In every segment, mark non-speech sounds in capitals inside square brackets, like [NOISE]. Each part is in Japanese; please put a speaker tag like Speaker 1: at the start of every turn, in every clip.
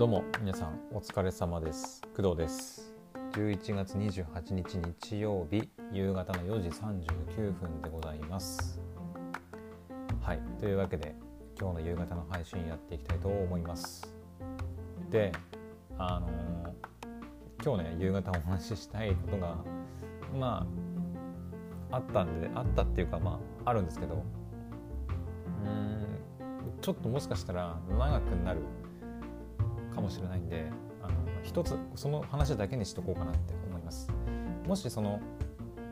Speaker 1: どうも皆さんお疲れ様です。工藤です。11月28日日曜日夕方の4時39分でございます。はい。というわけで今日の夕方の配信やっていきたいと思います。であのー、今日ね夕方お話ししたいことがまああったんであったっていうかまああるんですけどうんちょっともしかしたら長くなるかもしれないんであの一つその話だけにしとこうかなって思います。もしその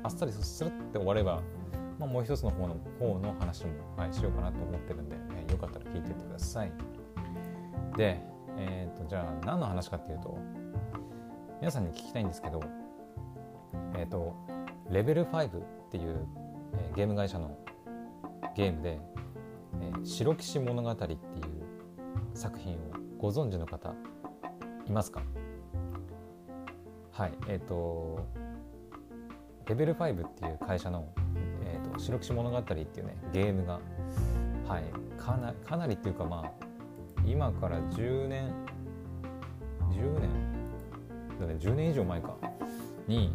Speaker 1: あっさりするって終われば、まあ、もう一つの方の方の話も、はい、しようかなと思ってるんで、えよかったら聞いてってください。で、えーと、じゃあ何の話かっていうと皆さんに聞きたいんですけどえっ、ー、とレベル5っていう、えー、ゲーム会社のゲームで「えー、白騎士物語」っていう作品をご存知の方いますか？はいえっ、ー、とレベル5っていう会社の「えーと、白騎物語」っていうねゲームが、はい、かなかなりっていうかまあ今から10年10年だね10年以上前かに、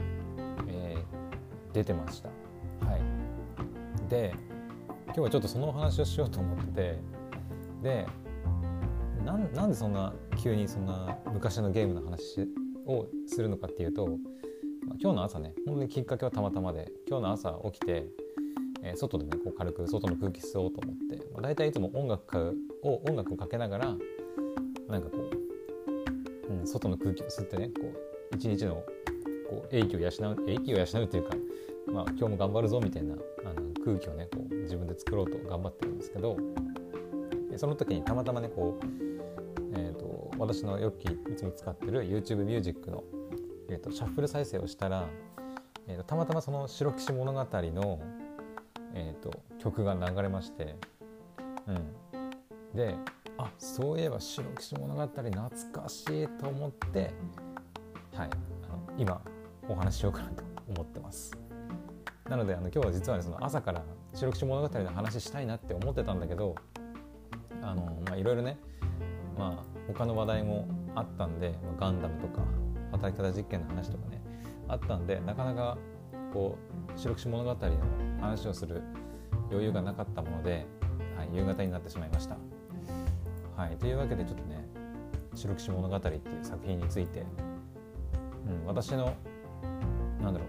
Speaker 1: えー、出てました。はい、で今日はちょっとそのお話をしようと思ってでなんなんでそんな急にそんな昔のゲームの話をするのかっていうと、まあ、今日の朝ね本当にきっかけはたまたまで今日の朝起きて、えー、外でねこう軽く外の空気吸おうと思って、まあ、大体いつも音楽を音楽をかけながらなんかこう、うん、外の空気を吸ってねこう一日のこう英気を養う英気を養うというか、まあ、今日も頑張るぞみたいなあの空気をねこう自分で作ろうと頑張ってるんですけどその時にたまたまねこう、私のよくいつも使ってる YouTube ミュージックの、えーと、シャッフル再生をしたら、えーと、たまたまその「白騎士物語の」えー、と曲が流れまして、うん、であそういえば「白騎士物語」懐かしいと思って、はい、あの今お話ししようかなと思ってます。なのであの今日は実はねその朝から「白騎士物語」の話したいなって思ってたんだけどあのまあいろいろねまあ他の話題もあったんでガンダムとか働き方実験の話とかねあったんでなかなかこう白騎士物語の話をする余裕がなかったもので、はい、夕方になってしまいました。はい、というわけでちょっとね「白騎士物語」っていう作品について、うん、私のなんだろ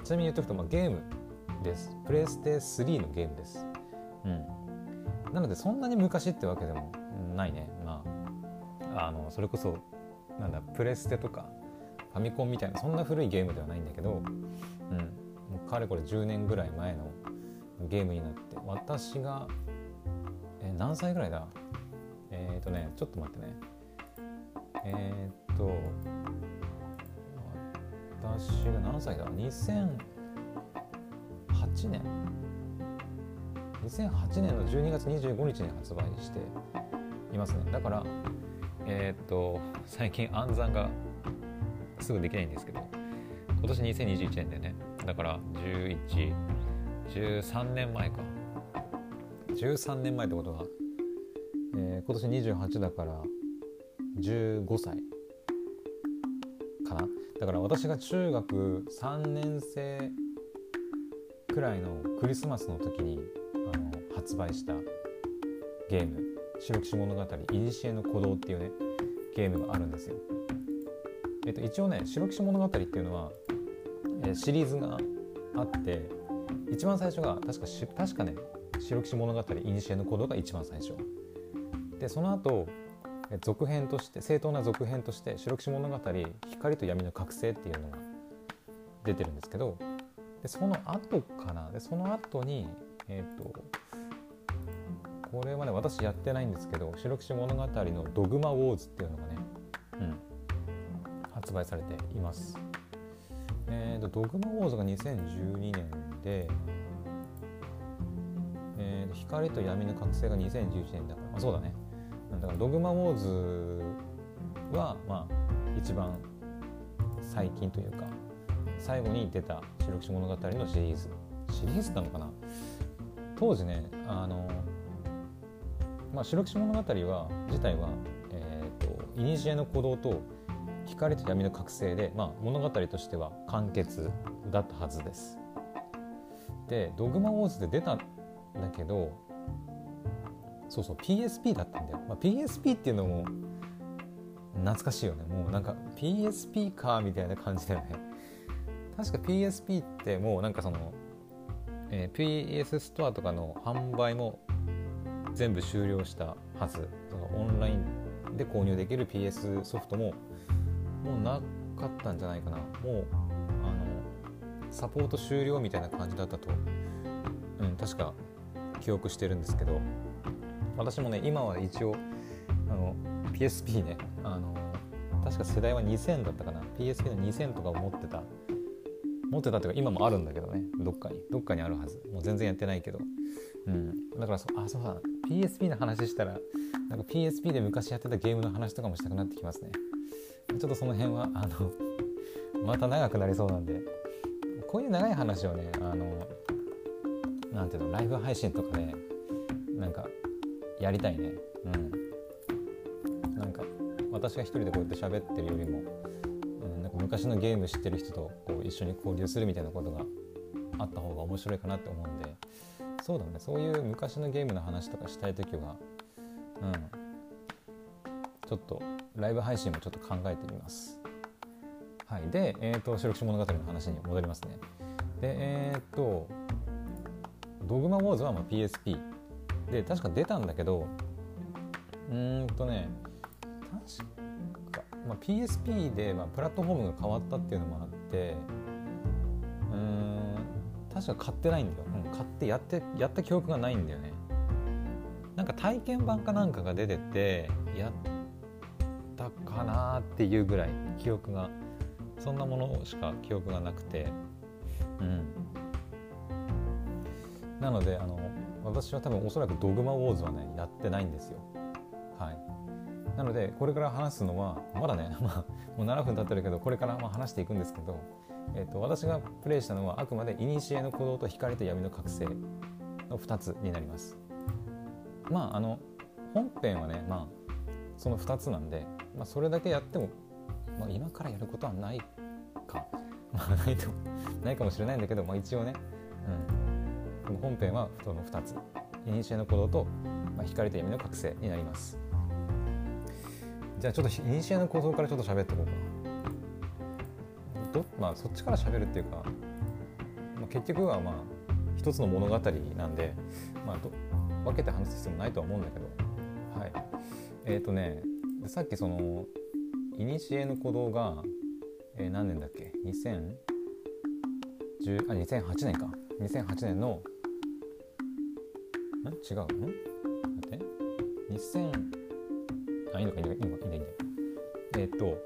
Speaker 1: うちなみに言っておくと、まあ、ゲームです。プレイステ3のゲームです。うん、なのでそんなに昔ってわけでもないね。あ、のそれこそなんだプレステとかファミコンみたいなそんな古いゲームではないんだけど、うん、もうかれこれ10年ぐらい前のゲームになって私がえ何歳ぐらいだ？えっ、ー、とねちょっと待ってね。えっ、と私が何歳だ？2008年。2008年の12月25日に発売していますね。だからえー、っと最近暗算がすぐできないんですけど今年2021年でね。だから1113年前か。13年前ってことは、えー、今年28だから15歳かな。だから私が中学3年生くらいのクリスマスの時にあの発売したゲーム。白騎士物語「いにしえの鼓動」っていうねゲームがあるんですよ。えっと、一応ね白騎士物語っていうのは、えー、シリーズがあって一番最初が確かし確かね白騎士物語いにしえの鼓動が一番最初でその後続編として正当な続編として白騎士物語光と闇の覚醒っていうのが出てるんですけどでその後かなでその後にえっ、ー、とこれはね私やってないんですけど「白騎士物語」の「ドグマウォーズ」っていうのがね、うん、発売されています。えーと、ドグマウォーズが2012年で、えーと、光と闇の覚醒が2011年だから、あ、そうだね。だからドグマウォーズは、まあ、一番最近というか最後に出た「白騎士物語」のシリーズシリーズなのかな？当時ねあのまあ、白騎士物語は自体は、えと古の鼓動と光と闇の覚醒で、まあ、物語としては完結だったはずです。でドグマウォーズで出たんだけどそうそう PSP だったんだよ、まあ、PSP っていうのも懐かしいよね。もうなんか PSP かみたいな感じだよね。確か PSP ってもうなんかその、えー、PS ストアとかの販売も全部終了したはず。そのオンラインで購入できる PS ソフトももうなかったんじゃないかな。もうあのサポート終了みたいな感じだったと、うん、確か記憶してるんですけど。私もね今は一応あの PSP ねあの確か世代は2000だったかな。PSP の2000とかを持ってた。持ってたっていうか今もあるんだけどね。どっかに。どっかにあるはず。もう全然やってないけど。うん。だからそあそうだ PSP の話したらなんか PSP で昔やってたゲームの話とかもしたくなってきますね。ちょっとその辺はあのまた長くなりそうなんで。こういう長い話をねあのなんていうのライブ配信とかでなんかやりたいね。うん。なんか私が一人でこうやって喋ってるよりも、うん、なんか昔のゲーム知ってる人とこう一緒に交流するみたいなことがあった方が面白いかなって思うんで。そうだねそういう昔のゲームの話とかしたい時はうんちょっとライブ配信もちょっと考えてみます。はい、で、えーと、白騎物語の話に戻りますね。で、えっ、ー、と、ドグマウォーズはま PSP で確か出たんだけどうんとね確か、まあ、PSP でまあプラットフォームが変わったっていうのもあって確か買ってないんだよ、うん、買ってやってやった記憶がないんだよね。なんか体験版かなんかが出ててやったかなっていうぐらい記憶がそんなものしか記憶がなくて。うん。なのであの私は多分おそらくドグマウォーズはねやってないんですよ。なのでこれから話すのはまだね、[LAUGHS] まあ、もう7分経ってるけどこれからまあ話していくんですけど、えーと、私がプレイしたのはあくまで古の鼓動と光と闇の覚醒の2つになります。まああの本編はねまあその2つなんで、まあ、それだけやっても、まあ、今からやることはないか、[LAUGHS] まあ、ないとないかもしれないんだけど、まあ、一応ね、うん、本編はその2つ。古の鼓動と、まあ、光と闇の覚醒になります。じゃあちょっと古の鼓動からちょっと喋ってこうか。どまあそっちから喋るっていうか、まあ、結局はまあ一つの物語なんで、まあ、分けて話す必要もないとは思うんだけど。はい。えっ、ー、とねさっきその古の鼓動が、えー、何年だっけ？2010あ2008年か。2008年のん？違う。ん待って。2000、あ、いいのか、いいのか、いいのか、いいんだ、いいんだ。えっ、ー、と、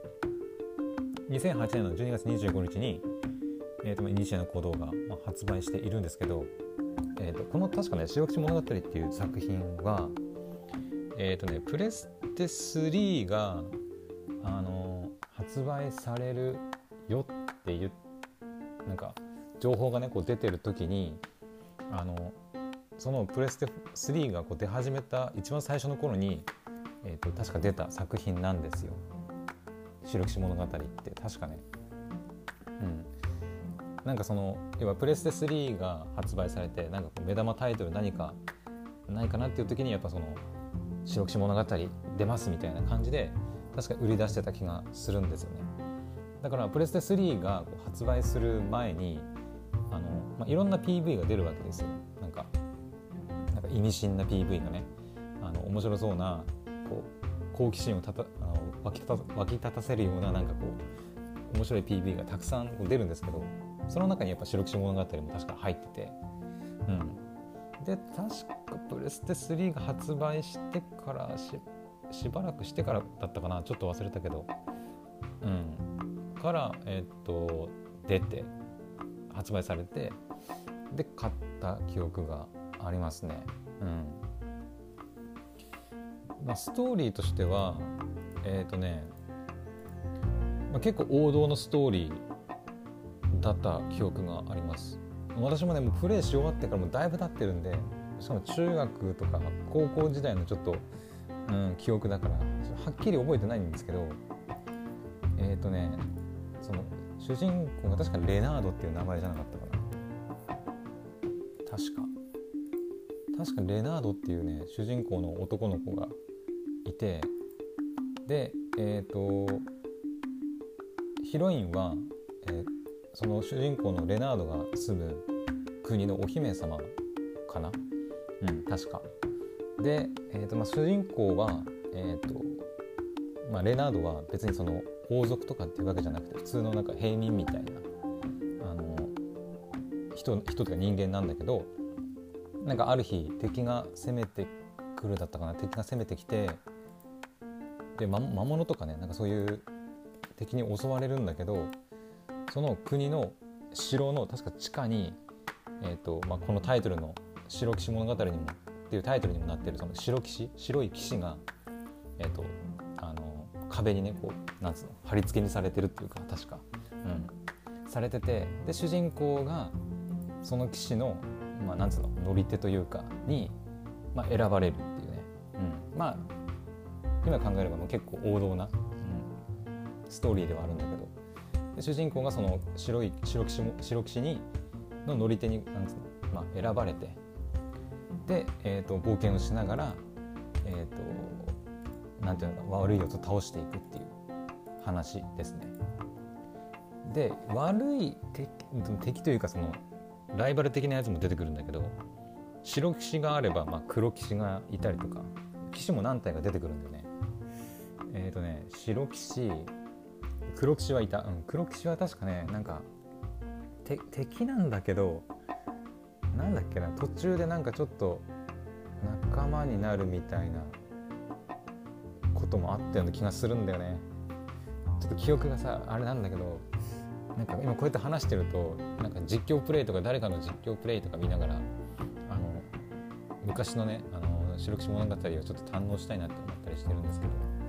Speaker 1: 2008年の12月25日に、えーと、イニシアの行動が、まあ、発売しているんですけど、えーと、この確かね「白口物語」っていう作品はえっ、ー、とねプレステ3があの発売されるよっていうなんか情報がねこう出てる時にあのそのプレステ3がこう出始めた一番最初の頃に、えーと、確か出た作品なんですよ「白騎士物語」って。確かね。うん。なんかその要はプレステ3が発売されてなんか目玉タイトル何かないかなっていう時にやっぱその「白騎士物語」出ますみたいな感じで確か売り出してた気がするんですよね。だからプレステ3が発売する前にあの、まあ、いろんな PV が出るわけですよ。なんか意味深な PV がねあの面白そうなこう好奇心をたたあの湧きた湧き立たせるようななんかこう面白い PV がたくさん出るんですけどその中にやっぱ「白騎士物語」も確か入ってて、うん、で確かプレステ3が発売してからしばらくしてからだったかなちょっと忘れたけど、うん、からえー、っと出て発売されてで買った記憶がありますね。うん。まあ、ストーリーとしてはえっ、ー、とね、まあ、結構王道のストーリーだった記憶があります。私もねもうプレイし終わってからもだいぶ経ってるんでしかも中学とか高校時代のちょっとうん、記憶だからはっきり覚えてないんですけどえっ、ー、とねその主人公が確かレナードっていう名前じゃなかったかな。確か。確かレナードっていうね主人公の男の子がいてでえっ、ー、とヒロインは、えー、その主人公のレナードが住む国のお姫様かな？うん確か。で、えーとまあ、主人公は、えーとまあ、レナードは別にその王族とかっていうわけじゃなくて普通のなんか平民みたいなあの人人とか人間なんだけどなんかある日敵が攻めてくるだったかな？敵が攻めてきてで、ま、魔物とかねなんかそういう敵に襲われるんだけどその国の城の確か地下に、えーとまあ、このタイトルの「白騎士物語」にもっていうタイトルにもなってるその白騎士白い騎士が、えーと、あの壁にねこうなんつうの貼り付けにされてるっていうか確か、うん、されててで主人公がその騎士の、まあ、なんつうの乗り手というかに、まあ、選ばれるっていうね、うん、まあ今考えればもう結構王道な、うん、ストーリーではあるんだけど主人公がその白い白騎士も白騎士にの乗り手になんつうの、まあ、選ばれてで、えーと、冒険をしながら、えーと、なんていうのか悪いやつを倒していくっていう話ですね。で悪い敵敵というかそのライバル的なやつも出てくるんだけど白騎士があれば、まあ、黒騎士がいたりとか騎士も何体か出てくるんだよね。えっ、ー、とね白騎士黒騎士はいた、うん、黒騎士は確かねなんか敵なんだけどなんだっけな途中でなんかちょっと仲間になるみたいなこともあったような気がするんだよね。ちょっと記憶がさあれなんだけどなんか今こうやって話してるとなんか実況プレイとか誰かの実況プレイとか見ながらあの昔のねあの白騎士物語をちょっと堪能したいなって思ったりしてるんですけど。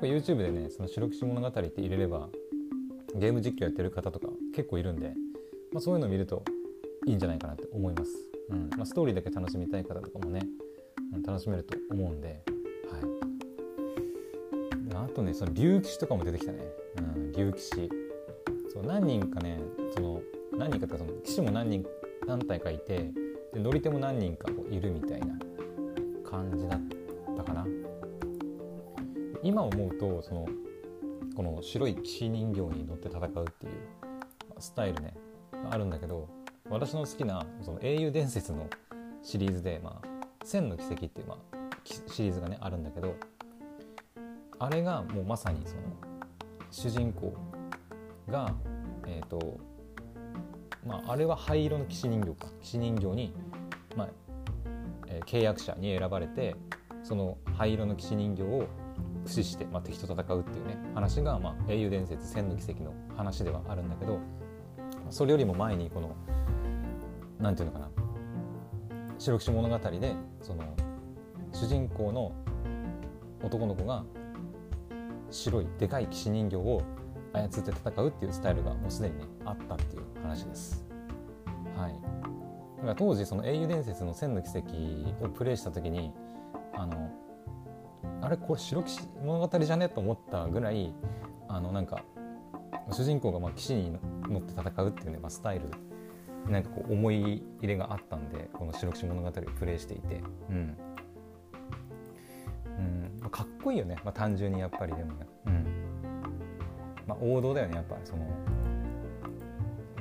Speaker 1: 結構 YouTube でねその白騎士物語って入れればゲーム実況やってる方とか結構いるんでまあ、そういうのを見るといいんじゃないかなって思います。うん。まあ、ストーリーだけ楽しみたい方とかもね、うん、楽しめると思うんで、はい、あとねその竜騎士とかも出てきたね、うん、竜騎士。そう何人かねその何人かとかその騎士も何人何体かいてで乗り手も何人かいるみたいな感じだったかな。今思うとそのこの白い騎士人形に乗って戦うっていうスタイルねあるんだけど私の好きなその英雄伝説のシリーズで「まあ、千の奇跡」っていう、まあ、シリーズがねあるんだけどあれがもうまさにその主人公がえっ、ー、とまああれは灰色の騎士人形か。騎士人形に、まあえー、契約者に選ばれてその灰色の騎士人形を駆使して、まあ、敵と戦うっていうね話が、まあ、英雄伝説千の奇跡の話ではあるんだけどそれよりも前にこの何て言うのかな白騎士物語でその主人公の男の子が白いでかい騎士人形を操って戦うっていうスタイルがもうすでにねあったっていう話です。はい、だから当時その英雄伝説の千の奇跡をプレイした時にあのあれこれ白騎士物語じゃね？と思ったぐらいあのなんか主人公がまあ騎士に乗って戦うっていうね、まあ、スタイルなんかこう思い入れがあったんでこの「白騎士物語」をプレイしていて、うん。うん。まあ、かっこいいよね、まあ、単純にやっぱりでもね、うん。まあ、王道だよねやっぱ。りその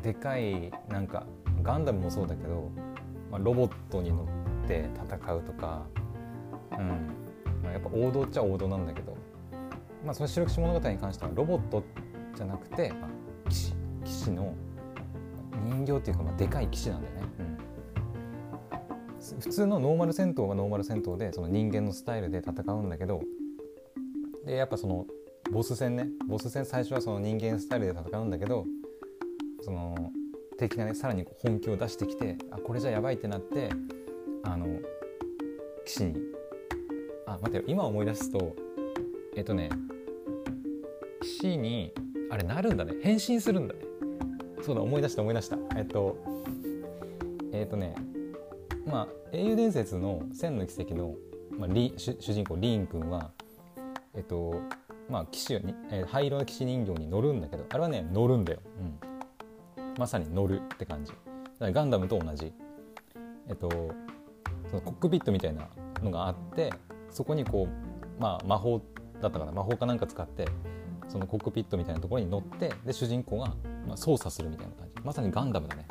Speaker 1: でかいなんかガンダムもそうだけど、まあ、ロボットに乗って戦うとか、うん。まあ、やっぱ王道っちゃ王道なんだけど、まあ、その「白騎士物語」に関してはロボットじゃなくて、まあ、騎士騎士の人形っていうか、まあ、でかい騎士なんだよね、うん、普通のノーマル戦闘はノーマル戦闘でその人間のスタイルで戦うんだけどでやっぱそのボス戦ねボス戦最初はその人間スタイルで戦うんだけどその敵がねさらに本気を出してきてあこれじゃやばいってなってあの騎士にあ待って今思い出すとえっとね騎士にあれなるんだね。変身するんだね。そうだ思い出した思い出した。えっとえっとねまあ英雄伝説の千の奇跡のまあ、リ主人公リーン君はえっとまあ騎士に、えー灰色の騎士人形に乗るんだけどあれはね乗るんだよ、うん、まさに乗るって感じ。ガンダムと同じ。えっとそのコックピットみたいなのがあってそこにこう、まあ、魔法だったかな魔法かなんか使ってそのコックピットみたいなところに乗ってで主人公が、操作するみたいな感じ。まさにガンダムだね、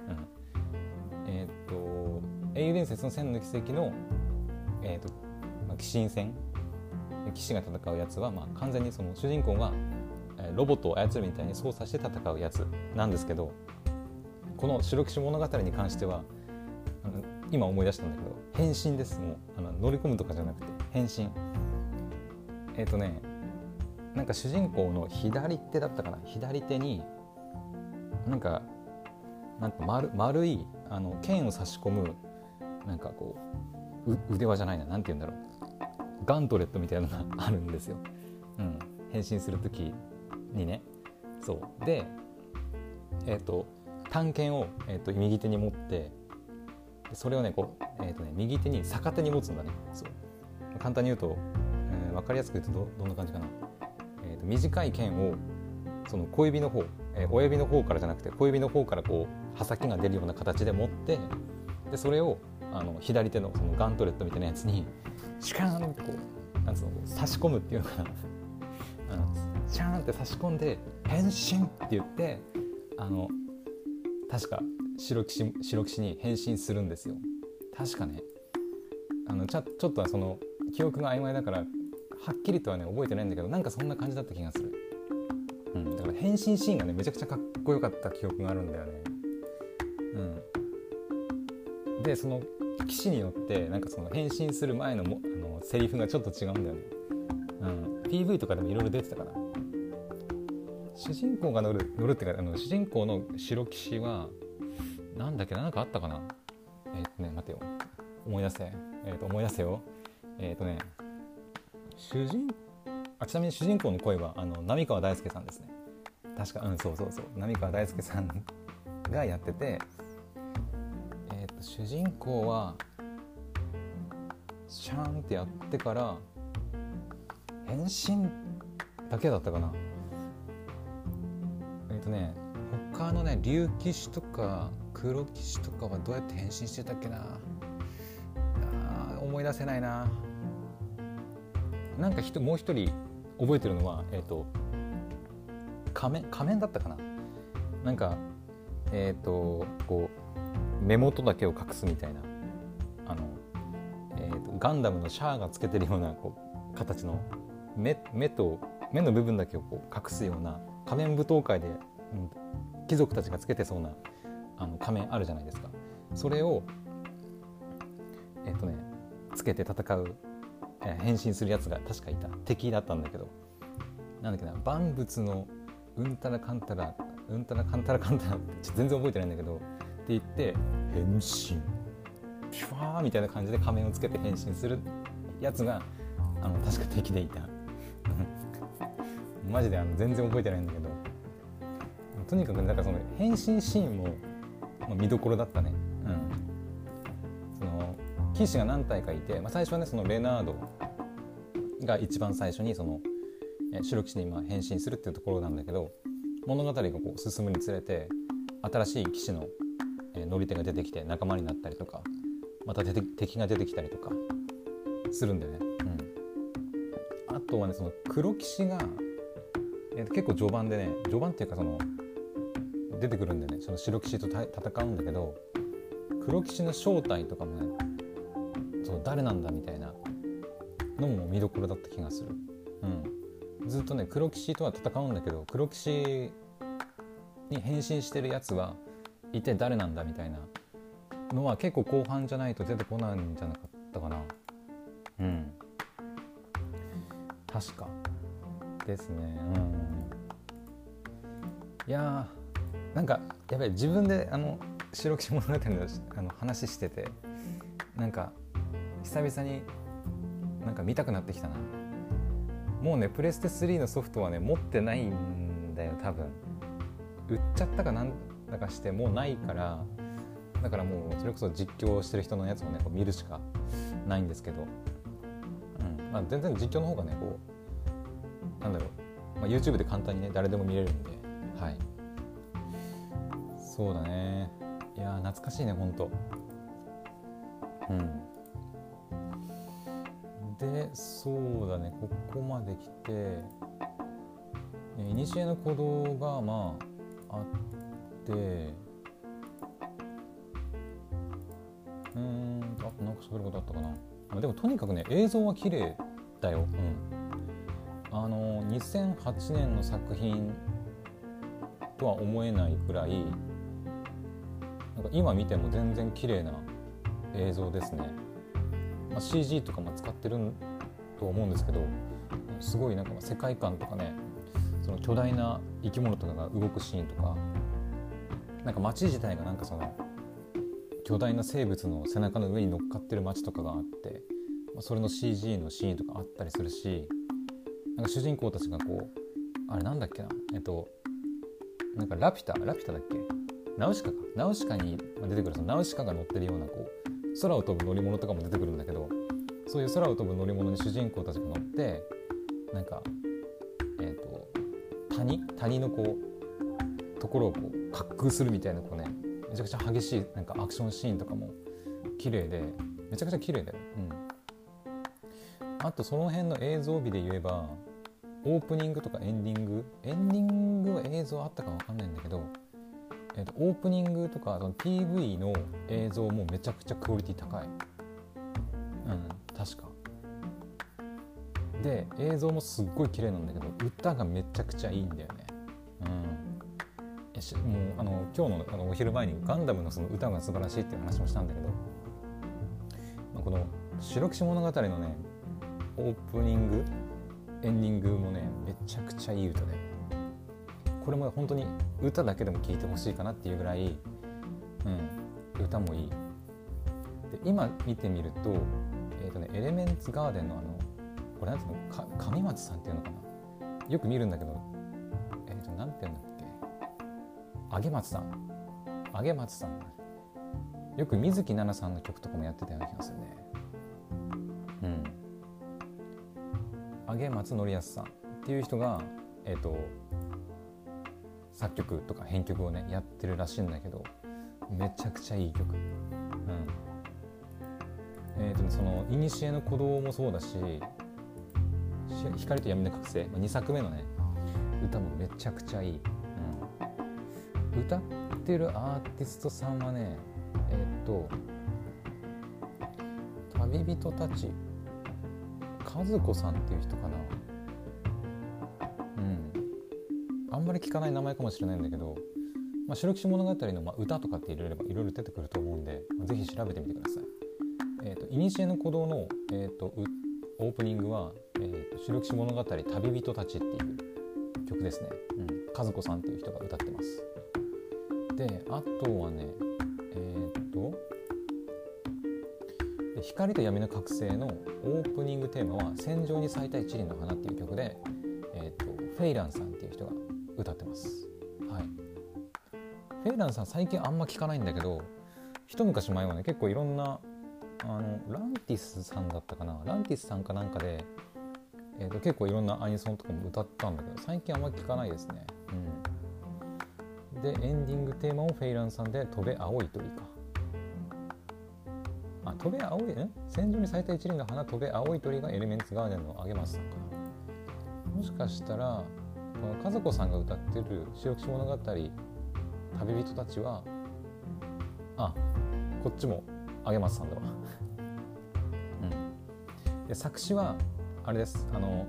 Speaker 1: うん、えーと英雄伝説の千の奇跡の、えーとまあ、騎士戦。騎士が戦うやつは、まあ、完全にその主人公が、ロボットを操るみたいに操作して戦うやつなんですけどこの「白騎士物語」に関してはあの今思い出したんだけど変身です。もうあの乗り込むとかじゃなくて。変身。えっ、とねなんか主人公の左手だったかな？左手になんかなんか丸丸いあの剣を差し込むなんかこうう腕輪じゃないな。なんて言うんだろう。ガントレットみたいなのが [LAUGHS] あるんですよ、うん、変身する時にね。そう。でえっ、と探検を、えー、と右手に持ってそれをねこう、えーとね、右手に逆手に持つんだね。そう。簡単に言うと、えー、分かりやすく言うとどどんな感じかな、えー、と短い剣をその小指の方、えー親指の方からじゃなくて小指の方からこう刃先が出るような形で持ってでそれをあの左手のそのガントレットみたいなやつにシュカーンってこうなんつうの差し込むっていうのかな。あのシャーンって差し込んで「変身!」って言ってあの確か白騎士白騎士に変身するんですよ。確かね。あのちょちょっとその記憶が曖昧だからはっきりとはね覚えてないんだけどなんかそんな感じだった気がする、うん、だから変身シーンがねめちゃくちゃかっこよかった記憶があるんだよね。うん。でその騎士によってなんかその変身する前のもあのセリフがちょっと違うんだよね、うん、PV とかでもいろいろ出てたかな主人公が乗る乗るっていうかあの主人公の白騎士はなんだっけなんかあったかな？えっ、とね待てよ。思い出せ。えっ、と思い出せよ。えっ、とね主人あちなみに主人公の声はあの浪川大輔さんですね。確かうんそうそうそう。浪川大輔さんがやっててえっ、と主人公はシャーンってやってから変身だけだったかな。えっ、とね他のね竜騎士とか黒騎士とかはどうやって変身してたっけな。思い出せないな。なんか人もう一人覚えてるのはえっ、と仮面仮面だったかな？なんかえっ、とこう目元だけを隠すみたいな。あの、えー、とガンダムのシャアがつけてるようなこう形の目目と目の部分だけをこう隠すような仮面舞踏会で、うん貴族たちがつけてそうなあの仮面あるじゃないですか。それをえっ、とねつけて戦う、変身するやつが確かいた。敵だったんだけど。なんだっけな万物のうんたらかんたらうんたらかんたらかんたらって全然覚えてないんだけど。って言って変身。ピュワーみたいな感じで仮面をつけて変身するやつがあの確か敵でいた。マジであの全然覚えてないんだけど。とにかくなんかその変身シーンも、まあ、見どころだったね。騎士が何体かいて、まあ、最初はねそのレナードが一番最初にその白騎士に今変身するっていうところなんだけど物語がこう進むにつれて新しい騎士のえー乗り手が出てきて仲間になったりとかまた敵が出てきたりとかするんだよね。うん、あとはねその黒騎士が、えー結構序盤でね序盤っていうかその出てくるんでねその白騎士と戦うんだけど黒騎士の正体とかもねその誰なんだみたいなのも見どころだった気がする。うん、ずっとね黒騎士とは戦うんだけど黒騎士に変身してるやつは一体誰なんだみたいなのは結構後半じゃないと出てこないんじゃなかったかな。うん。確か。ですね。うん。いやーなんかやべえ自分であの白騎士物語のあの話しててなんか久々になんか見たくなってきたな。もうねプレステ3のソフトはね持ってないんだよ多分。売っちゃったかなんだかしてもうないからだからもうそれこそ実況してる人のやつをねこう見るしかないんですけど。うん。まあ、全然実況の方がねこうなんだろう、まあ、YouTube で簡単にね誰でも見れるんで。はい。そうだね。いや懐かしいねほんと。うん。でそうだねここまで来ていにしえの鼓動がまああってうんあとなんか喋ることあったかな。あでもとにかくね映像は綺麗だよ、うん、あの2008年の作品とは思えないくらいなんか今見ても全然綺麗な映像ですね、まあ、CG とかも使ってると思うんですけどすごいなんか世界観とかねその巨大な生き物とかが動くシーンとかなんか街自体がなんかその巨大な生物の背中の上に乗っかってる街とかがあってまそれの CG のシーンとかあったりするしなんか主人公たちがこうあれなんだっけなえっとなんかラピュタラピュタだっけ？ナウシカか。ナウシカに出てくるそのナウシカが乗ってるようなこう空を飛ぶ乗り物とかも出てくるんだけどそういう空を飛ぶ乗り物に主人公たちが乗ってなんかえっ、ー、と谷谷のこうところをこう滑空するみたいなこうねめちゃくちゃ激しいなんかアクションシーンとかも綺麗でめちゃくちゃ綺麗だよ、うん、あとその辺の映像美で言えばオープニングとかエンディングエンディングは映像あったか分かんないんだけど、えーと、オープニングとかその PV の映像もめちゃくちゃクオリティ高い。うん確か。で映像もすっごい綺麗なんだけど歌がめちゃくちゃいいんだよね。うん、しもうあの今日のあのお昼前にガンダムのその歌が素晴らしいっていう話もしたんだけど、まあ、この「白騎士物語」のねオープニングエンディングもねめちゃくちゃいい歌で。これも本当に歌だけでも聴いてほしいかなっていうぐらい、うん、歌もいい。で今見てみると,、えーとね、エレメンツガーデンのあのこれなんていうの上松さんっていうのかな。よく見るんだけどえっ、ー、となんていうんだっけ。あげ松さん。あげ松さん。よく水木奈々さんの曲とかもやってたような気がするね。うん。あげ松則康さんっていう人がえっ、ー、と作曲とか編曲をねやってるらしいんだけどめちゃくちゃいい曲。うん。えーと、その「いにしえの鼓動」もそうだし「光と闇の覚醒」2作目のね歌もめちゃくちゃいい。歌ってるアーティストさんはねえっ、と旅人たち和子さんっていう人かな。り聞かない名前かもしれないんだけど「まあ、白騎士物語の」まあ、歌とかって入れればいろいろ出てくると思うんで、まあ、ぜひ調べてみてください。えっ、ー、と「いにしえの鼓動の」えーと、オープニングは「えーと、白騎士物語旅人たち」っていう曲ですね。うん、和子さんっていう人が歌ってます。であとはねえー、っと「光と闇の覚醒」のオープニングテーマは「戦場に咲いた一輪の花」っていう曲で、えー、っとフェイランさんっていう人が歌ってます。はい、フェイランさん最近あんま聞かないんだけど一昔前はね結構いろんなあのランティスさんだったかなランティスさんかなんかで、えー、と結構いろんなアニソンとかも歌ったんだけど最近あんま聞かないですね。うんでエンディングテーマをフェイランさんで「飛べ青い鳥」か。あ飛べ青いね戦場に咲いた一輪の花飛べ青い鳥がエレメンツガーデンのあげますさんかな。もしかしたらこの和子さんが歌ってる「白騎物語旅人たちは」あこっちもあげますさんだわ。うん、で作詞はあれです。あの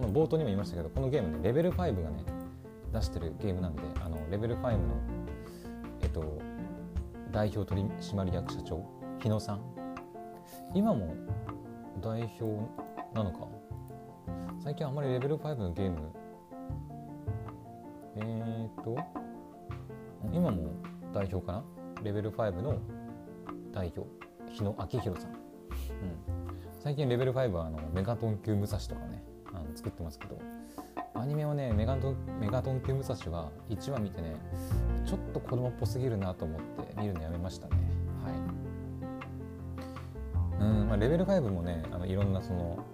Speaker 1: 冒頭にも言いましたけどこのゲームねレベル5がね出してるゲームなんであのレベル5の、えっと、代表取締役社長日野さん。今も代表なのか。最近あんまりレベル5のゲーム、と今も代表かな？レベル5の代表日野明宏さん、うん、最近レベル5はあのメガトン級武蔵とかねあの作ってますけどアニメはねメガトンメガトン級武蔵は1話見てねちょっと子供っぽすぎるなと思って見るのやめましたね。はい。うん、まあ、レベル5もねあのいろんなその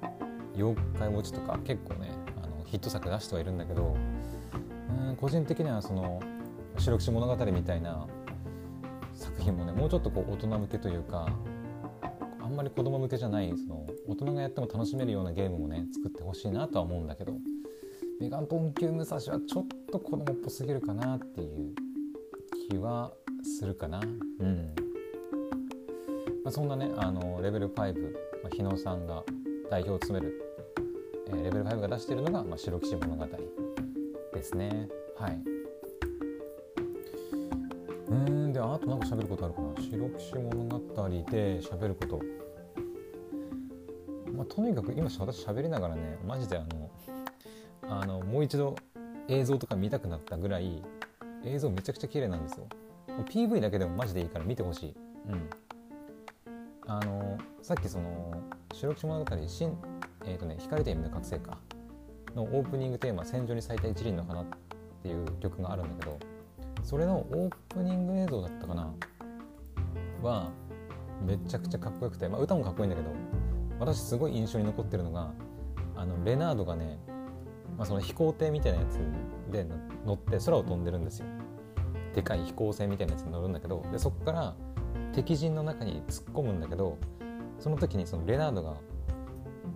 Speaker 1: 妖怪ウォッチとか結構ねあのヒット作出してはいるんだけどうん個人的にはその「白騎士物語」みたいな作品もねもうちょっとこう大人向けというかあんまり子供向けじゃないその大人がやっても楽しめるようなゲームもね作ってほしいなとは思うんだけどメガントン級武蔵はちょっと子供っぽすぎるかなっていう気はするかな。うん、まあ、そんなねあのレベル5、まあ、日野さんが代表を務める、えー、レベル5が出しているのが、まあ、白騎士物語。ですね。はい。うんであとなんか喋ることあるかな。白騎士物語で喋ること。まあとにかく今私喋りながらねマジであのあのもう一度映像とか見たくなったぐらい映像めちゃくちゃ綺麗なんですよ。PV だけでもマジでいいから見てほしい。うん。あのさっきその「白騎士物語新」えっ、ー、とね「光と闇の覚醒か」のオープニングテーマ「戦場に咲いた一輪の花」っていう曲があるんだけどそれのオープニング映像だったかなはめちゃくちゃかっこよくて、まあ、歌もかっこいいんだけど私すごい印象に残ってるのがあのレナードがね、まあ、その飛行艇みたいなやつで乗って空を飛んでるんですよ。でかい飛行船みたいなやつに乗るんだけどでそこから敵陣の中に突っ込むんだけどその時にそのレナードが、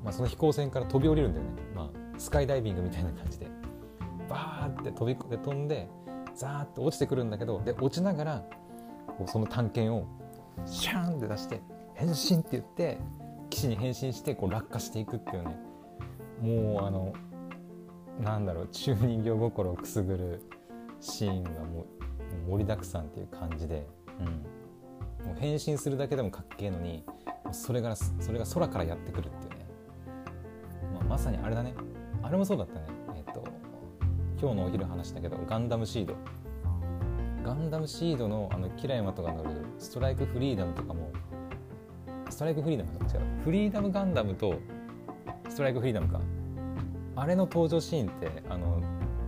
Speaker 1: まあ、その飛行船から飛び降りるんだよね、まあ、スカイダイビングみたいな感じでバーって飛び込んで飛んでザーッと落ちてくるんだけどで落ちながらその探検をシャーンって出して変身って言って騎士に変身してこう落下していくっていうね。もうあのなんだろう中人形心をくすぐるシーンがもう盛りだくさんっていう感じで、うん、もう変身するだけでもかっけえのにそれがそれが空からやってくるっていうね、まあ、まさにあれだね。あれもそうだったね。えっ、ー、と今日のお昼話したけどガンダムシード。ガンダムシードのあのキラヤマとか乗るストライクフリーダムとかもストライクフリーダムと違う。フリーダムガンダムとストライクフリーダムか。あれの登場シーンってあの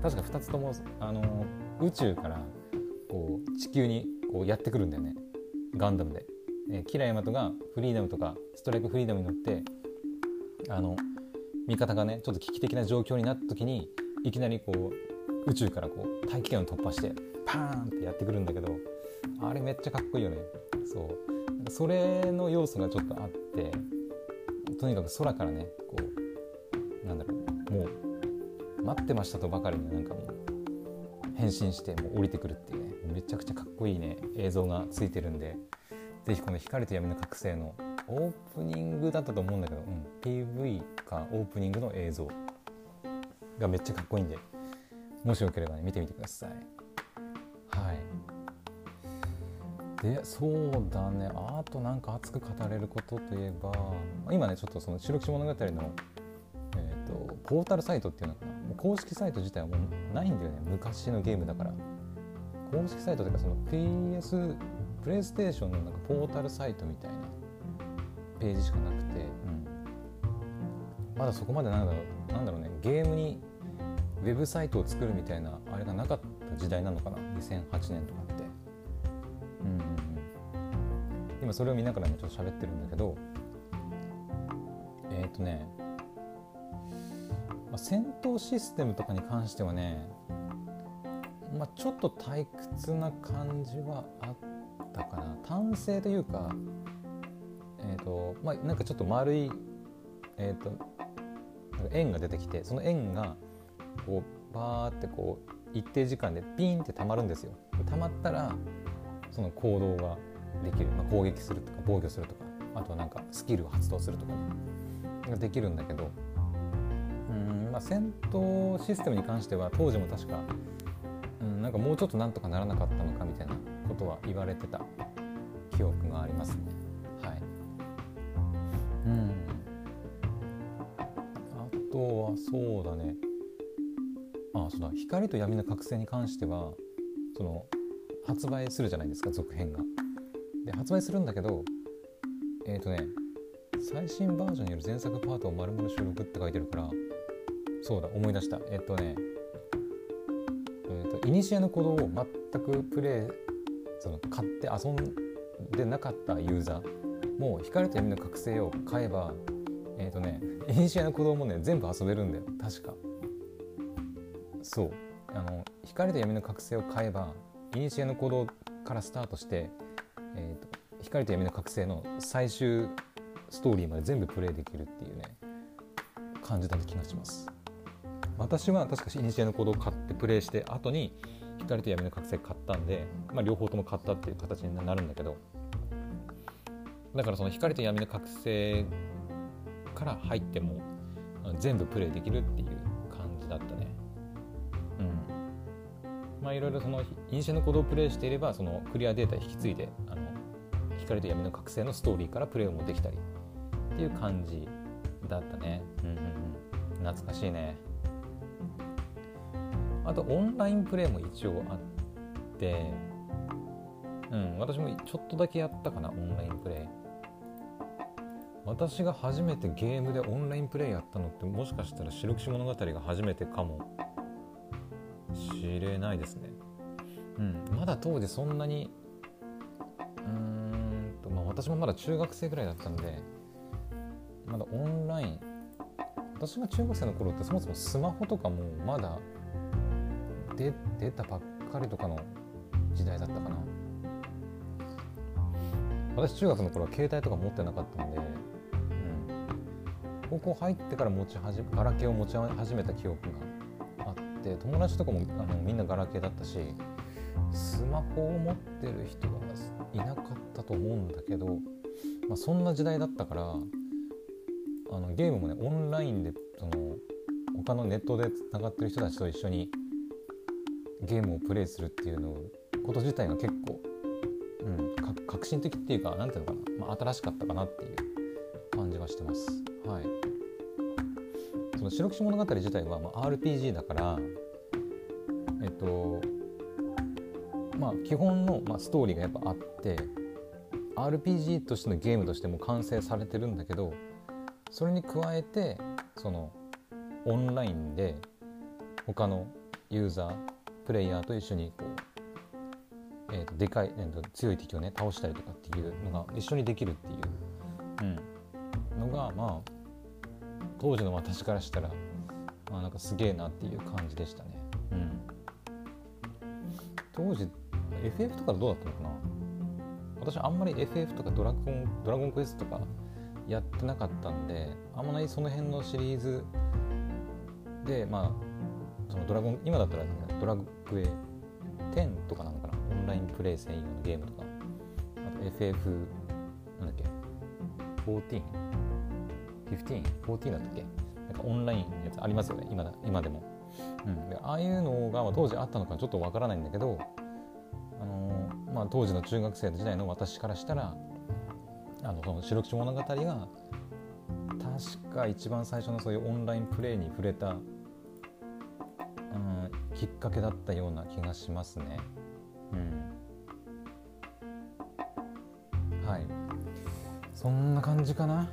Speaker 1: 確か2つともあの宇宙からこう地球にこうやってくるんだよね。ガンダムで、えー、キラヤマトがフリーダムとかストライクフリーダムに乗ってあの味方がねちょっと危機的な状況になった時にいきなりこう宇宙からこう大気圏を突破してパーンってやってくるんだけどあれめっちゃかっこいいよね。そう。それの要素がちょっとあってとにかく空からねこうなんだろうもう待ってましたとばかりになんかもう変身してもう降りてくるっていうねめちゃくちゃかっこいいね映像がついてるんで是非この「光と闇の覚醒」のオープニングだったと思うんだけど、うん、PV かオープニングの映像。がめっちゃかっこいいんで。もしよければね見てみてください。はい。でそうだね。あとなんか熱く語れることといえば今ねちょっとその「白騎士物語の」えーと、ポータルサイトっていうのかな。公式サイト自体はもうないんだよね。昔のゲームだから。公式サイトというかその PS プレイステーションのなんかポータルサイトみたいな。ページしかなくて、うん、まだそこまでなんだろうなんだろうね。ゲームにウェブサイトを作るみたいなあれがなかった時代なのかな。2008年とかって、うんうんうん、今それを見ながらねちょっと喋ってるんだけど。えっ、ー、とね、まあ、戦闘システムとかに関してはね。まあ、ちょっと退屈な感じはあったかな。単性というか、とまあなんかちょっと丸いえっ、ー、と円が出てきてその円がこうバーってこう一定時間でピンってたまるんですよたまったらその行動ができる、まあ、攻撃するとか防御するとかあとはなんかスキルを発動するとかができるんだけどうんまあ戦闘システムに関しては当時も確かうん、なんかもうちょっとなんとかならなかったのかみたいなことは言われてた記憶がありますね。そうだね。あ、そうだ。光と闇の覚醒に関しては、その発売するじゃないですか続編が。で発売するんだけど、えっ、ー、とね、最新バージョンによる前作パートを丸々収録って書いてるから、そうだ思い出した。えっ、ー、とねえー、と。イニシアの鼓動を全くプレイその買って遊んでなかったユーザーも光と闇の覚醒を買えばえっ、とねイニシアの鼓動もね全部遊べるんだよ。確か。そう。あの光と闇の覚醒を買えばイニシアの鼓動からスタートして、えーと、光と闇の覚醒の最終ストーリーまで全部プレイできるっていうね感じだった気がします。私は確かイニシアの鼓動を買ってプレイして後に光と闇の覚醒買ったんで、まあ、両方とも買ったっていう形になるんだけどだからその光と闇の覚醒から入っても全部プレイできるっていう感じだったね。うん。まあいろいろそのイニシャのコードをプレイしていればそのクリアデータ引き継いであの光と闇の覚醒のストーリーからプレイもできたりっていう感じだったね。うんうんうん。懐かしいね。あとオンラインプレイも一応あってうん私もちょっとだけやったかなオンラインプレイ私が初めてゲームでオンラインプレイやったのってもしかしたら白騎士物語が初めてかもしれないですね。うん、まだ当時そんなにうーんと、まあ、私もまだ中学生ぐらいだったんでまだオンライン。私が中学生の頃ってそもそもスマホとかもまだ出出たばっかりとかの時代だったかな。私中学の頃は携帯とか持ってなかったんで高校入ってから持ち始めガラケーを持ち始めた記憶があって友達とかもあのみんなガラケーだったしスマホを持ってる人がいなかったと思うんだけど、まあ、そんな時代だったからあのゲームもねオンラインでその他のネットでつながってる人たちと一緒にゲームをプレイするっていうのこと自体が結構、うん、革新的っていうか何ていうのかな、まあ、新しかったかなっていう感じがしてます。はい、その白騎士物語自体はまあ RPG だからえっとまあ基本のまあストーリーがやっぱあって RPG としてのゲームとしても完成されてるんだけどそれに加えてそのオンラインで他のユーザープレイヤーと一緒にこう、えー、とでかい、えー、と強い敵をね倒したりとかっていうのが一緒にできるっていう、うん、のがまあ当時の私からしたら、まあ、なんかすげえなっていう感じでしたね。うん、当時 FF とかどうだったのかな？私あんまり FF とかドラゴンドラゴンクエストとかやってなかったんであんまりその辺のシリーズでまあそのドラゴン今だったら、ドラクエ10とかなのかな？オンラインプレイ専用のゲームとか。あと FF なんだっけ？14? 15、14だったっけ？なんかオンラインのやつありますよね、今今でも。うん、でああいうのが当時あったのかちょっとわからないんだけど、あのー、まあ、当時の中学生時代の私からしたらあのその白口物語が確か一番最初のそういうオンラインプレイに触れた、うん、きっかけだったような気がしますね。うん、はいそんな感じかな。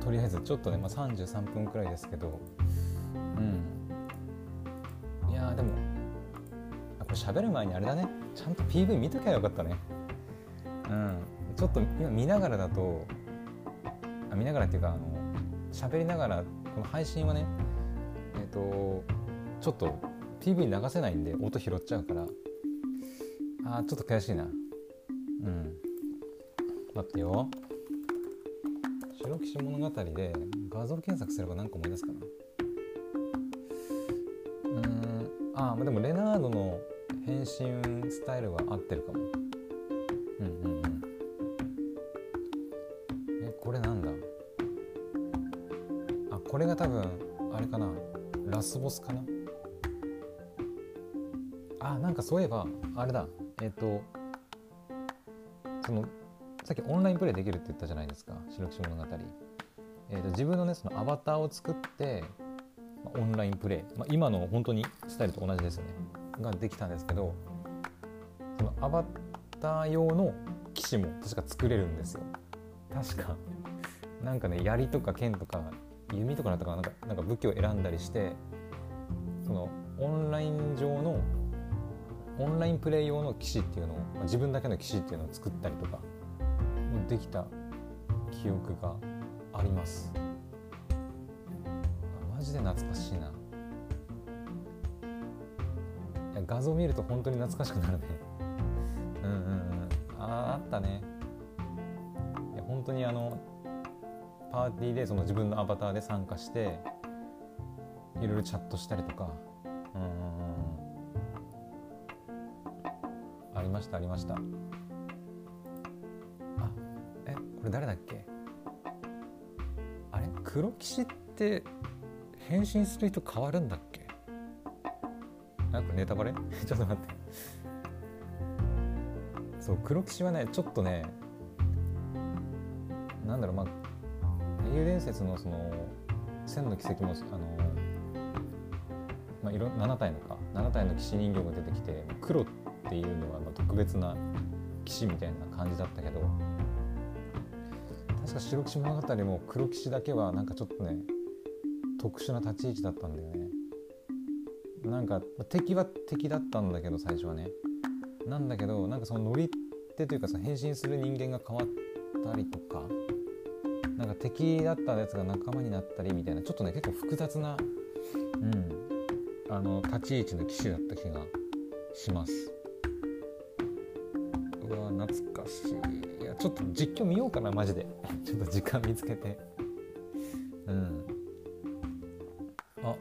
Speaker 1: とりあえずちょっとね、まあ、33分くらいですけどうん。いやでもこれ喋る前にあれだね。ちゃんと PV 見ときゃよかったね。うん。ちょっと今見ながらだとあ見ながらっていうかあの喋りながらこの配信はねえっ、ー、とちょっと PV 流せないんで音拾っちゃうから。あーちょっと悔しいな。うん。待ってよ。白騎士物語で画像検索すれば何か思い出すかな。うん。ああでもレナードの変身スタイルは合ってるかも。うんうんうん。えこれなんだ？あこれが多分あれかな。ラスボスかな。あなんかそういえばあれだ。えっ、ー、とそのさっきオンラインプレイできるって言ったじゃないですか。白騎士物語、えーと、自分のねそのアバターを作って、まあ、オンラインプレイ、まあ、今の本当にスタイルと同じですよね。ができたんですけどそのアバター用の騎士も確か作れるんですよ。確か。なんかね槍とか剣とか弓とかだったかな。なんかなんか武器を選んだりしてそのオンライン上のオンラインプレイ用の騎士っていうのを自分だけの騎士っていうのを作ったりとかできた記憶があります。マジで懐かしいな。いや画像見ると本当に懐かしくなるね。うんうんうん。あああったね。いや本当にあのパーティーでその自分のアバターで参加していろいろチャットしたりとか。うん。ありましたありました。これ誰だっけ？あれ？黒騎士って変身する人変わるんだっけ？なんかネタバレ？[LAUGHS] ちょっと待って。そう黒騎士はねちょっとねなんだろうまあ英雄伝説のその千の奇跡もあのまあいろ7体のか。7体の騎士人形が出てきて黒っていうのはまあ特別な騎士みたいな感じだったけど。確か白騎士物語も黒騎士だけはなんかちょっとね特殊な立ち位置だったんだよね。なんか敵は敵だったんだけど最初はね。なんだけどなんかその乗り手というかさ変身する人間が変わったりとかなんか敵だったやつが仲間になったりみたいなちょっとね結構複雑な、うん、あの立ち位置の騎士だった気がします。うわ懐かしい。ちょっと実況見ようかなマジで。[LAUGHS] ちょっと時間見つけて。うん。あ。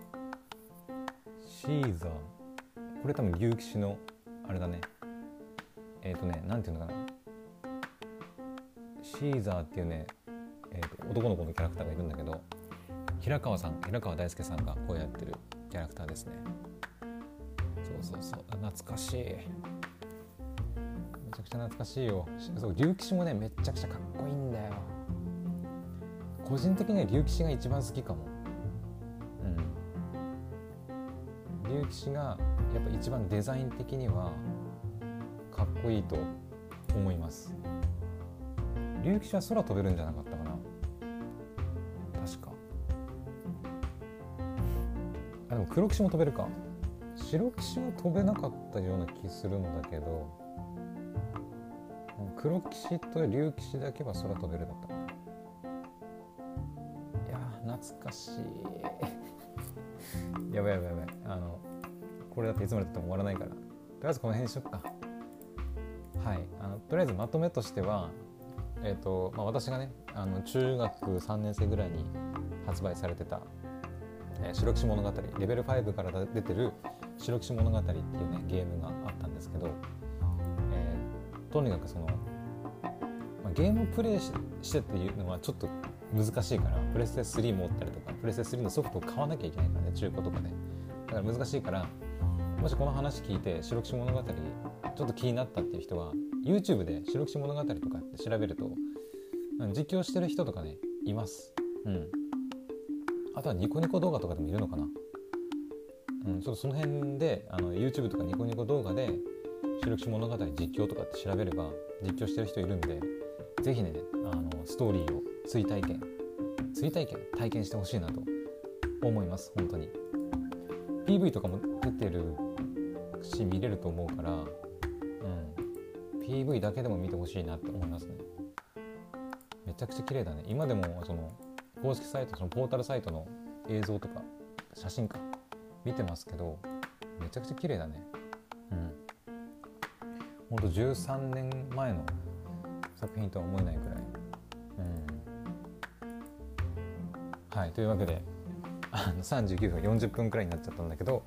Speaker 1: シーザー。これ多分竜騎士のあれだね。えっ、ー、とねなんていうのかな。シーザーっていうね、えーと、男の子のキャラクターがいるんだけど平川さん平川大輔さんがこうやってるキャラクターですね。そうそうそう。懐かしい。ちゃくちゃ懐かしいよ。そう竜騎士もねめっちゃくちゃかっこいいんだよ。個人的には竜騎士が一番好きかも。うん。竜騎士がやっぱ一番デザイン的にはかっこいいと思います。竜騎士は空飛べるんじゃなかったかな。確か。あでも黒騎士も飛べるか。白騎士は飛べなかったような気するんだけど。黒騎士と竜騎士だけは空飛べるだったいや懐かしい。[LAUGHS] やばいやばいやばい。あのこれだっていつまでたっても終わらないから。とりあえずこの辺にしよっか。はい。あのとりあえずまとめとしてはえーとまあ、私がねあの中学3年生ぐらいに発売されてた「えー、白騎士物語」レベル5から出てる「白騎士物語」っていうねゲームがあったんですけど、えー、とにかくその、ゲームをプレイしてっていうのはちょっと難しいからプレステ3持ったりとかプレステ3のソフトを買わなきゃいけないからね中古とかでだから難しいからもしこの話聞いて白騎士物語ちょっと気になったっていう人は YouTube で白騎士物語とかって調べると実況してる人とかねいます。うん。あとはニコニコ動画とかでもいるのかな。うんちょっとその辺であの YouTube とかニコニコ動画で白騎士物語実況とかって調べれば実況してる人いるんで是非ねあのストーリーを追体験追体験体験してほしいなと思います本当に。PV とかも出てるし見れると思うからうん。PV だけでも見てほしいなって思いますね。めちゃくちゃ綺麗だね。今でもその公式サイトそのポータルサイトの映像とか写真か見てますけどめちゃくちゃ綺麗だね。うん。ほんと13年前の作品とは思えないくらい。うん。はいというわけであの39分40分くらいになっちゃったんだけど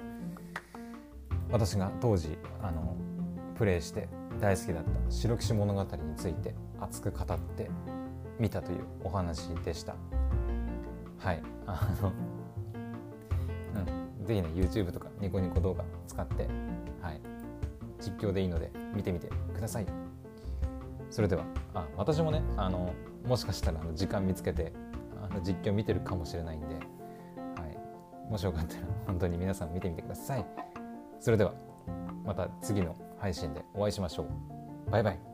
Speaker 1: 私が当時あのプレイして大好きだった白騎士物語について熱く語ってみたというお話でした。はいあのうん是非ね YouTube とかニコニコ動画使ってはい実況でいいので見てみてください。それでは。あ私もねあのもしかしたらあの時間見つけてあの実況見てるかもしれないんで、はい、もしよかったら本当に皆さん見てみてくださいそれではまた次の配信でお会いしましょう。バイバイ。